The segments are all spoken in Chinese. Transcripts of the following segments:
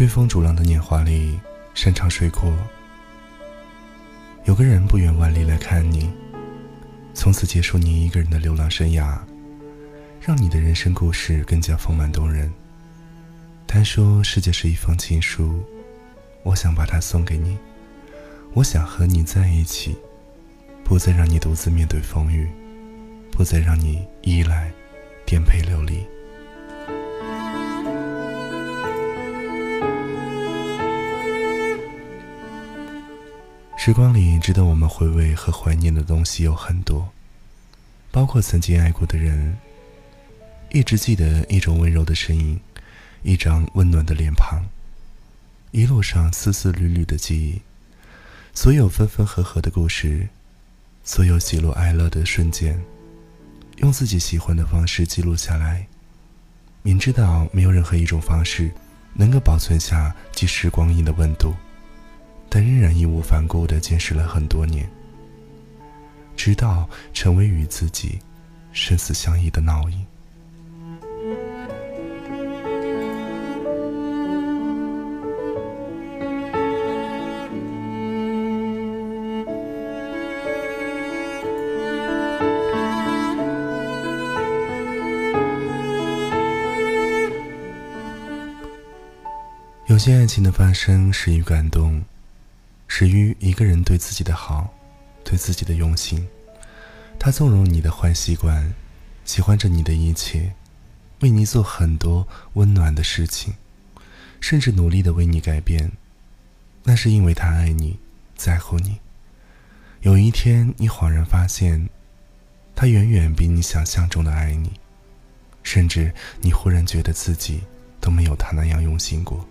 追风逐浪的年华里，山长水阔。有个人不远万里来看你，从此结束你一个人的流浪生涯，让你的人生故事更加丰满动人。他说：“世界是一封情书，我想把它送给你。我想和你在一起，不再让你独自面对风雨，不再让你依赖颠沛流离。”时光里值得我们回味和怀念的东西有很多，包括曾经爱过的人，一直记得一种温柔的声音，一张温暖的脸庞，一路上丝丝缕缕的记忆，所有分分合合的故事，所有喜怒哀乐的瞬间，用自己喜欢的方式记录下来。明知道没有任何一种方式能够保存下即时光阴的温度。但仍然义无反顾地坚持了很多年，直到成为与自己生死相依的烙印。有些爱情的发生始于感动。始于一个人对自己的好，对自己的用心。他纵容你的坏习惯，喜欢着你的一切，为你做很多温暖的事情，甚至努力的为你改变。那是因为他爱你，在乎你。有一天，你恍然发现，他远远比你想象中的爱你，甚至你忽然觉得自己都没有他那样用心过。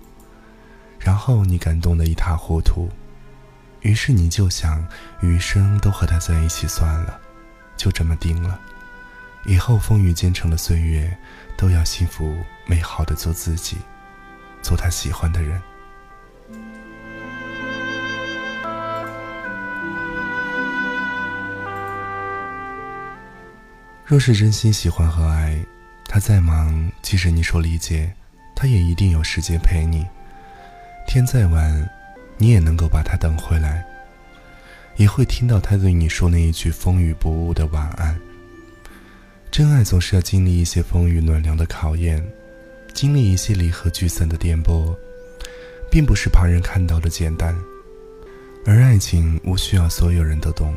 然后你感动的一塌糊涂。于是你就想余生都和他在一起算了，就这么定了。以后风雨兼程的岁月，都要幸福美好的做自己，做他喜欢的人。若是真心喜欢和爱，他再忙，即使你说理解，他也一定有时间陪你。天再晚。你也能够把他等回来，也会听到他对你说那一句风雨不误的晚安。真爱总是要经历一些风雨暖凉的考验，经历一些离合聚散的颠簸，并不是旁人看到的简单。而爱情无需要所有人都懂，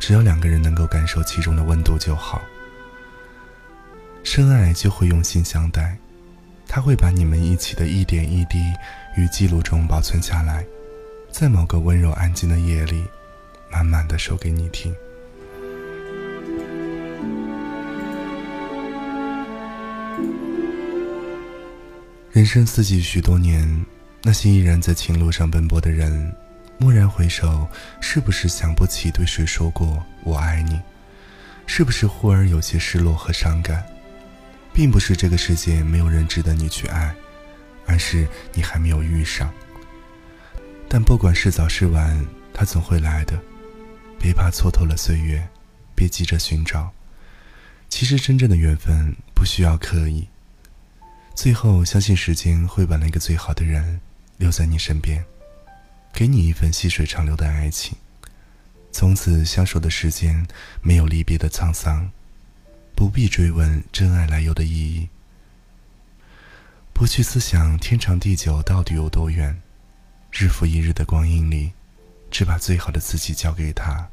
只要两个人能够感受其中的温度就好。深爱就会用心相待，他会把你们一起的一点一滴与记录中保存下来。在某个温柔安静的夜里，慢慢的说给你听。人生四季许多年，那些依然在情路上奔波的人，蓦然回首，是不是想不起对谁说过我爱你？是不是忽而有些失落和伤感？并不是这个世界没有人值得你去爱，而是你还没有遇上。但不管是早是晚，他总会来的。别怕蹉跎了岁月，别急着寻找。其实真正的缘分不需要刻意。最后，相信时间会把那个最好的人留在你身边，给你一份细水长流的爱情。从此相守的时间没有离别的沧桑，不必追问真爱来由的意义，不去思想天长地久到底有多远。日复一日的光阴里，只把最好的自己交给他，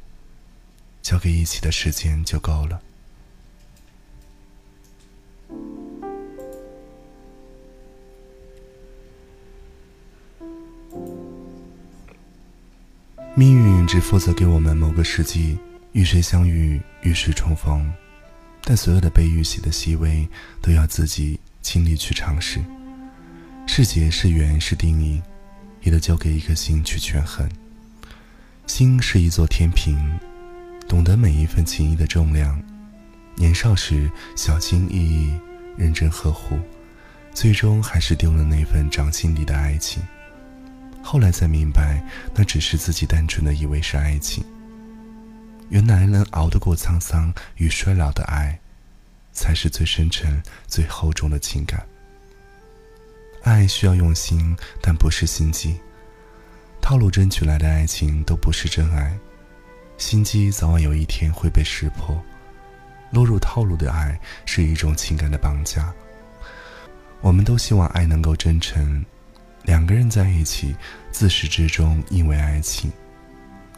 交给一起的时间就够了。命运只负责给我们某个时机与谁相遇，与谁重逢，但所有的悲与喜的细微，都要自己亲力去尝试。是劫是缘是定义。也得交给一颗心去权衡。心是一座天平，懂得每一份情谊的重量。年少时小心翼翼、认真呵护，最终还是丢了那份掌心里的爱情。后来才明白，那只是自己单纯的以为是爱情。原来能熬得过沧桑与衰老的爱，才是最深沉、最厚重的情感。爱需要用心，但不是心机。套路争取来的爱情都不是真爱，心机早晚有一天会被识破。落入套路的爱是一种情感的绑架。我们都希望爱能够真诚，两个人在一起，自始至终因为爱情。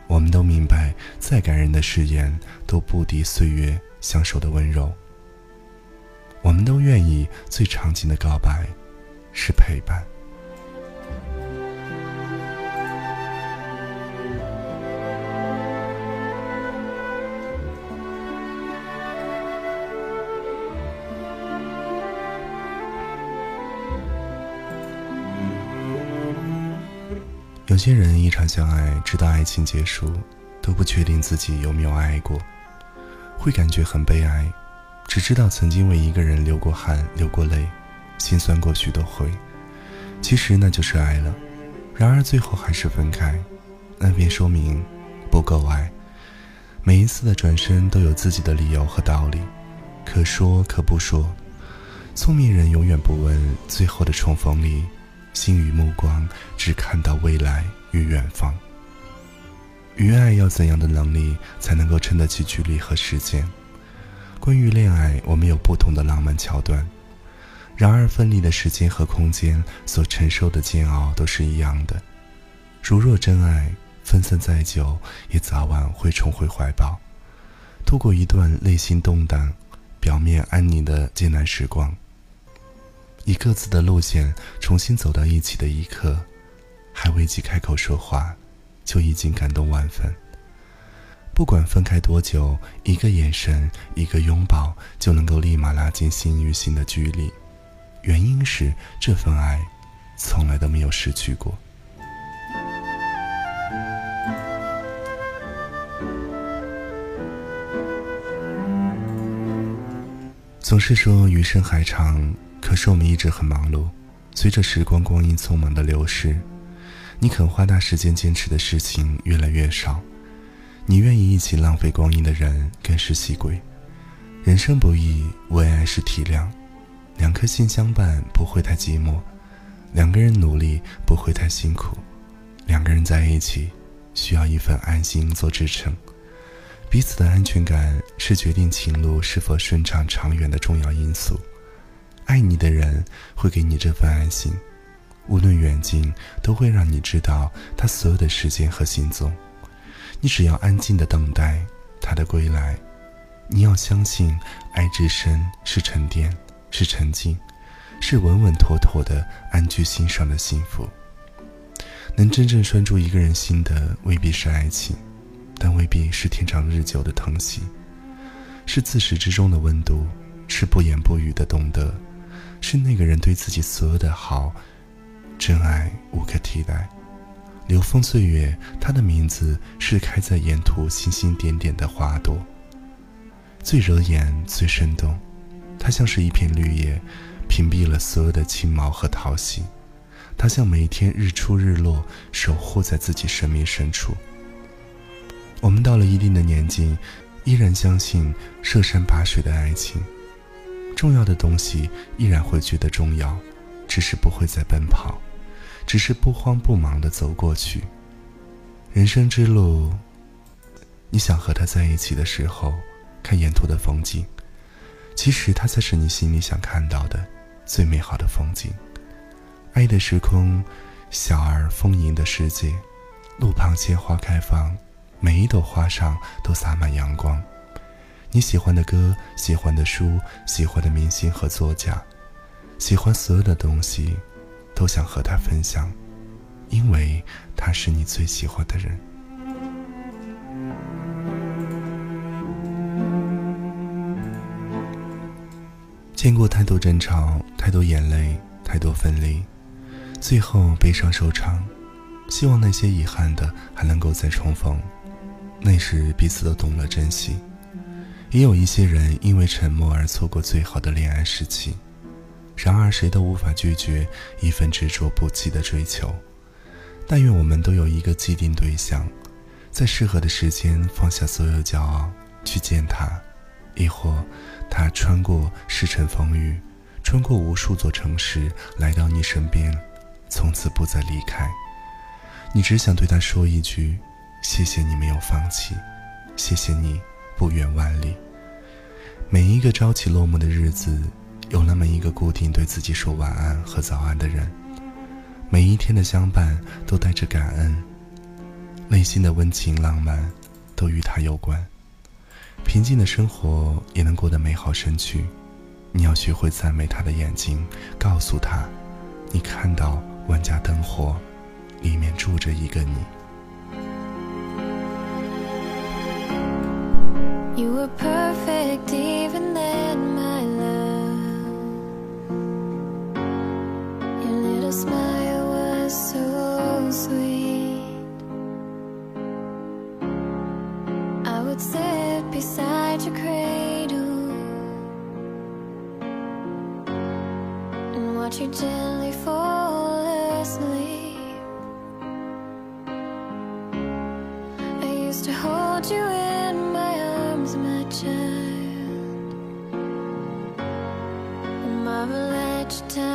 我们都明白，再感人的誓言都不敌岁月相守的温柔。我们都愿意最长情的告白，是陪伴。有些人一场相爱，直到爱情结束，都不确定自己有没有爱过，会感觉很悲哀，只知道曾经为一个人流过汗、流过泪，心酸过许多回。其实那就是爱了，然而最后还是分开，那便说明不够爱。每一次的转身都有自己的理由和道理，可说可不说。聪明人永远不问最后的重逢里。心与目光只看到未来与远方。于爱要怎样的能力才能够撑得起距离和时间？关于恋爱，我们有不同的浪漫桥段，然而分离的时间和空间所承受的煎熬都是一样的。如若真爱，分散再久，也早晚会重回怀抱，度过一段内心动荡、表面安宁的艰难时光。以各自的路线重新走到一起的一刻，还未及开口说话，就已经感动万分。不管分开多久，一个眼神，一个拥抱，就能够立马拉近心与心的距离。原因是这份爱，从来都没有失去过。总是说余生还长。可是我们一直很忙碌，随着时光光阴匆忙的流逝，你肯花大时间坚持的事情越来越少，你愿意一起浪费光阴的人更是稀贵。人生不易，为爱是体谅，两颗心相伴不会太寂寞，两个人努力不会太辛苦，两个人在一起需要一份安心做支撑，彼此的安全感是决定情路是否顺畅长远的重要因素。爱你的人会给你这份安心，无论远近，都会让你知道他所有的时间和行踪。你只要安静的等待他的归来。你要相信，爱之深是沉淀，是沉静，是稳稳妥妥的安居心上的幸福。能真正拴住一个人心的，未必是爱情，但未必是天长日久的疼惜，是自始至终的温度，是不言不语的懂得。是那个人对自己所有的好，真爱无可替代。流风岁月，他的名字是开在沿途星星点点的花朵，最惹眼，最生动。它像是一片绿叶，屏蔽了所有的轻毛和讨喜。它像每一天日出日落，守护在自己生命深处。我们到了一定的年纪，依然相信涉山拔水的爱情。重要的东西依然会觉得重要，只是不会再奔跑，只是不慌不忙地走过去。人生之路，你想和他在一起的时候，看沿途的风景，其实他才是你心里想看到的最美好的风景。爱的时空，小而丰盈的世界，路旁鲜花开放，每一朵花上都洒满阳光。你喜欢的歌，喜欢的书，喜欢的明星和作家，喜欢所有的东西，都想和他分享，因为他是你最喜欢的人。见过太多争吵，太多眼泪，太多分离，最后悲伤收场。希望那些遗憾的还能够再重逢，那时彼此都懂了珍惜。也有一些人因为沉默而错过最好的恋爱时期，然而谁都无法拒绝一份执着不弃的追求。但愿我们都有一个既定对象，在适合的时间放下所有骄傲去见他，亦或他穿过世尘风雨，穿过无数座城市来到你身边，从此不再离开。你只想对他说一句：谢谢你没有放弃，谢谢你不远万里。每一个朝起落幕的日子，有那么一个固定对自己说晚安和早安的人。每一天的相伴都带着感恩，内心的温情浪漫都与他有关。平静的生活也能过得美好身躯。你要学会赞美他的眼睛，告诉他，你看到万家灯火，里面住着一个你。You were perfect never let you down.